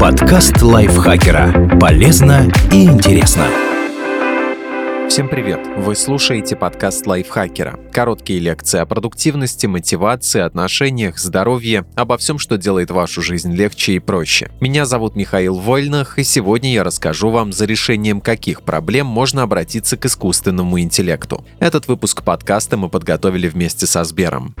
Подкаст лайфхакера. Полезно и интересно. Всем привет! Вы слушаете подкаст лайфхакера. Короткие лекции о продуктивности, мотивации, отношениях, здоровье, обо всем, что делает вашу жизнь легче и проще. Меня зовут Михаил Вольнах, и сегодня я расскажу вам, за решением каких проблем можно обратиться к искусственному интеллекту. Этот выпуск подкаста мы подготовили вместе со Сбером.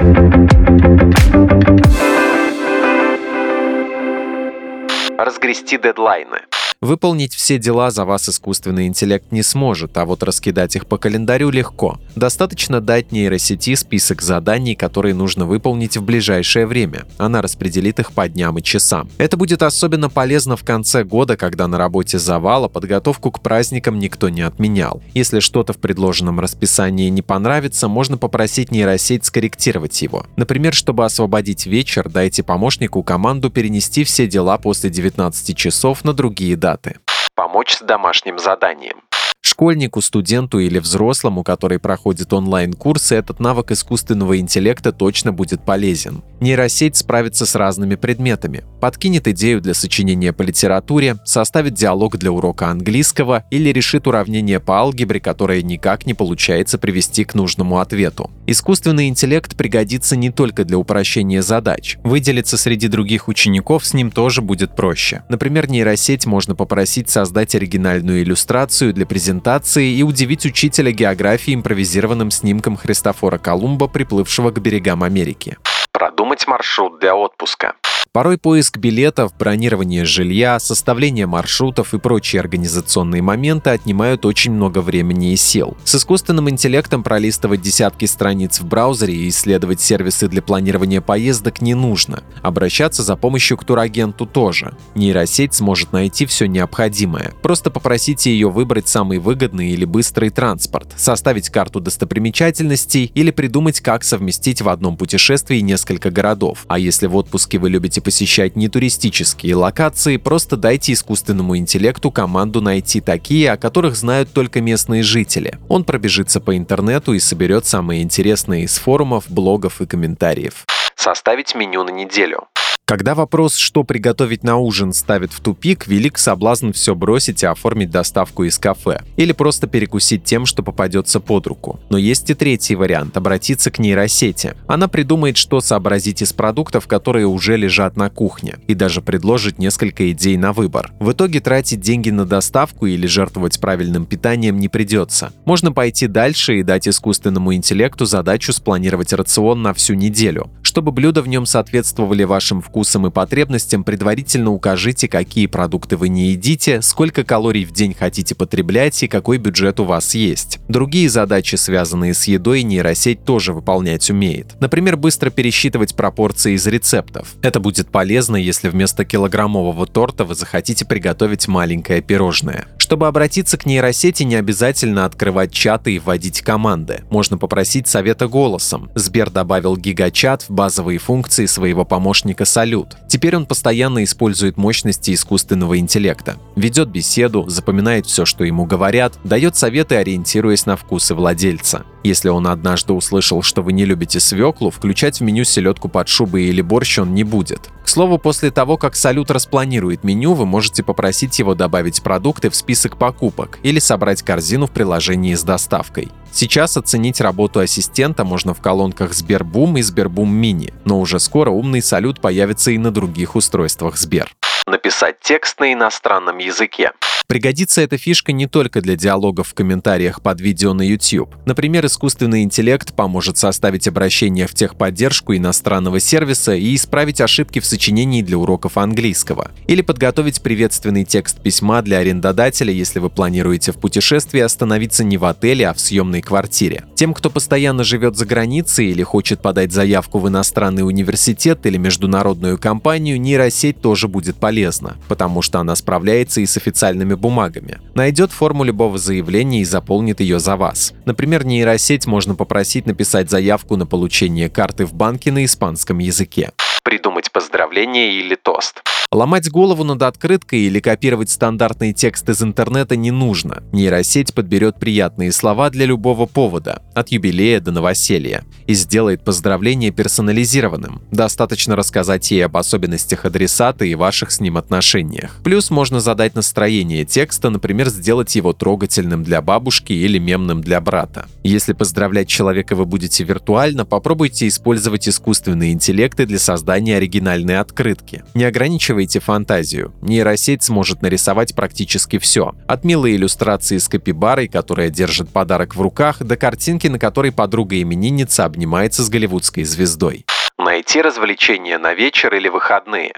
Разгрести дедлайны. Выполнить все дела за вас искусственный интеллект не сможет, а вот раскидать их по календарю легко. Достаточно дать нейросети список заданий, которые нужно выполнить в ближайшее время. Она распределит их по дням и часам. Это будет особенно полезно в конце года, когда на работе завал, а подготовку к праздникам никто не отменял. Если что-то в предложенном расписании не понравится, можно попросить нейросеть скорректировать его. Например, чтобы освободить вечер, дайте помощнику команду перенести все дела после 19 часов на другие даты даты. Помочь с домашним заданием. Школьнику, студенту или взрослому, который проходит онлайн-курсы, этот навык искусственного интеллекта точно будет полезен. Нейросеть справится с разными предметами, подкинет идею для сочинения по литературе, составит диалог для урока английского или решит уравнение по алгебре, которое никак не получается привести к нужному ответу. Искусственный интеллект пригодится не только для упрощения задач. Выделиться среди других учеников с ним тоже будет проще. Например, нейросеть можно попросить создать оригинальную иллюстрацию для презентации и удивить учителя географии импровизированным снимком Христофора Колумба, приплывшего к берегам Америки. Продумать маршрут для отпуска. Порой поиск билетов, бронирование жилья, составление маршрутов и прочие организационные моменты отнимают очень много времени и сил. С искусственным интеллектом пролистывать десятки страниц в браузере и исследовать сервисы для планирования поездок не нужно. Обращаться за помощью к турагенту тоже. Нейросеть сможет найти все необходимое. Просто попросите ее выбрать самый выгодный или быстрый транспорт, составить карту достопримечательностей или придумать, как совместить в одном путешествии несколько городов. А если в отпуске вы любите посещать не туристические локации, просто дайте искусственному интеллекту команду найти такие, о которых знают только местные жители. Он пробежится по интернету и соберет самые интересные из форумов, блогов и комментариев. Составить меню на неделю. Когда вопрос, что приготовить на ужин, ставит в тупик, велик соблазн все бросить и оформить доставку из кафе. Или просто перекусить тем, что попадется под руку. Но есть и третий вариант – обратиться к нейросети. Она придумает, что сообразить из продуктов, которые уже лежат на кухне, и даже предложит несколько идей на выбор. В итоге тратить деньги на доставку или жертвовать правильным питанием не придется. Можно пойти дальше и дать искусственному интеллекту задачу спланировать рацион на всю неделю. Чтобы блюда в нем соответствовали вашим вкусам, вкусам и потребностям предварительно укажите, какие продукты вы не едите, сколько калорий в день хотите потреблять и какой бюджет у вас есть. Другие задачи, связанные с едой, нейросеть тоже выполнять умеет. Например, быстро пересчитывать пропорции из рецептов. Это будет полезно, если вместо килограммового торта вы захотите приготовить маленькое пирожное. Чтобы обратиться к нейросети, не обязательно открывать чаты и вводить команды. Можно попросить совета голосом. Сбер добавил гигачат в базовые функции своего помощника Салют. Теперь он постоянно использует мощности искусственного интеллекта. Ведет беседу, запоминает все, что ему говорят, дает советы, ориентируясь на вкусы владельца. Если он однажды услышал, что вы не любите свеклу, включать в меню селедку под шубой или борщ он не будет. К слову, после того, как Салют распланирует меню, вы можете попросить его добавить продукты в список покупок или собрать корзину в приложении с доставкой. Сейчас оценить работу ассистента можно в колонках Сбербум и Сбербум Мини, но уже скоро умный салют появится и на других устройствах Сбер. Написать текст на иностранном языке. Пригодится эта фишка не только для диалогов в комментариях под видео на YouTube. Например, искусственный интеллект поможет составить обращение в техподдержку иностранного сервиса и исправить ошибки в сочинении для уроков английского. Или подготовить приветственный текст письма для арендодателя, если вы планируете в путешествии остановиться не в отеле, а в съемной квартире. Тем, кто постоянно живет за границей или хочет подать заявку в иностранный университет или международную компанию, нейросеть тоже будет полезна, потому что она справляется и с официальными нужными бумагами. Найдет форму любого заявления и заполнит ее за вас. Например, нейросеть можно попросить написать заявку на получение карты в банке на испанском языке. Придумать поздравление или тост. Ломать голову над открыткой или копировать стандартный текст из интернета не нужно. Нейросеть подберет приятные слова для любого повода, от юбилея до новоселья, и сделает поздравление персонализированным. Достаточно рассказать ей об особенностях адресата и ваших с ним отношениях. Плюс можно задать настроение текста, например, сделать его трогательным для бабушки или мемным для брата. Если поздравлять человека вы будете виртуально, попробуйте использовать искусственные интеллекты для создания оригинальной открытки. Не ограничивайте фантазию. Нейросеть сможет нарисовать практически все. От милой иллюстрации с капибарой, которая держит подарок в руках, до картинки, на которой подруга-именинница обнимается с голливудской звездой. Найти развлечения на вечер или выходные.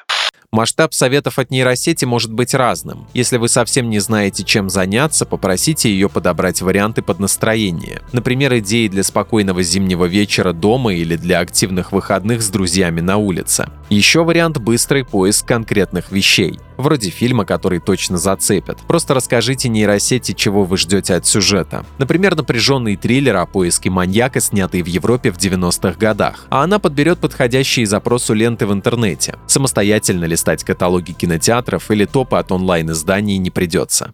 Масштаб советов от нейросети может быть разным. Если вы совсем не знаете, чем заняться, попросите ее подобрать варианты под настроение. Например, идеи для спокойного зимнего вечера дома или для активных выходных с друзьями на улице. Еще вариант – быстрый поиск конкретных вещей вроде фильма, который точно зацепит. Просто расскажите нейросети, чего вы ждете от сюжета. Например, напряженный триллер о поиске маньяка, снятый в Европе в 90-х годах. А она подберет подходящие запросу ленты в интернете. Самостоятельно листать каталоги кинотеатров или топы от онлайн-изданий не придется.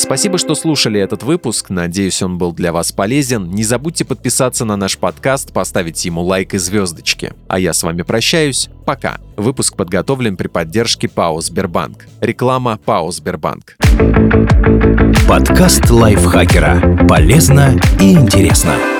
Спасибо, что слушали этот выпуск. Надеюсь, он был для вас полезен. Не забудьте подписаться на наш подкаст, поставить ему лайк и звездочки. А я с вами прощаюсь. Пока. Выпуск подготовлен при поддержке ПАО Сбербанк. Реклама ПАО Сбербанк. Подкаст лайфхакера. Полезно и интересно.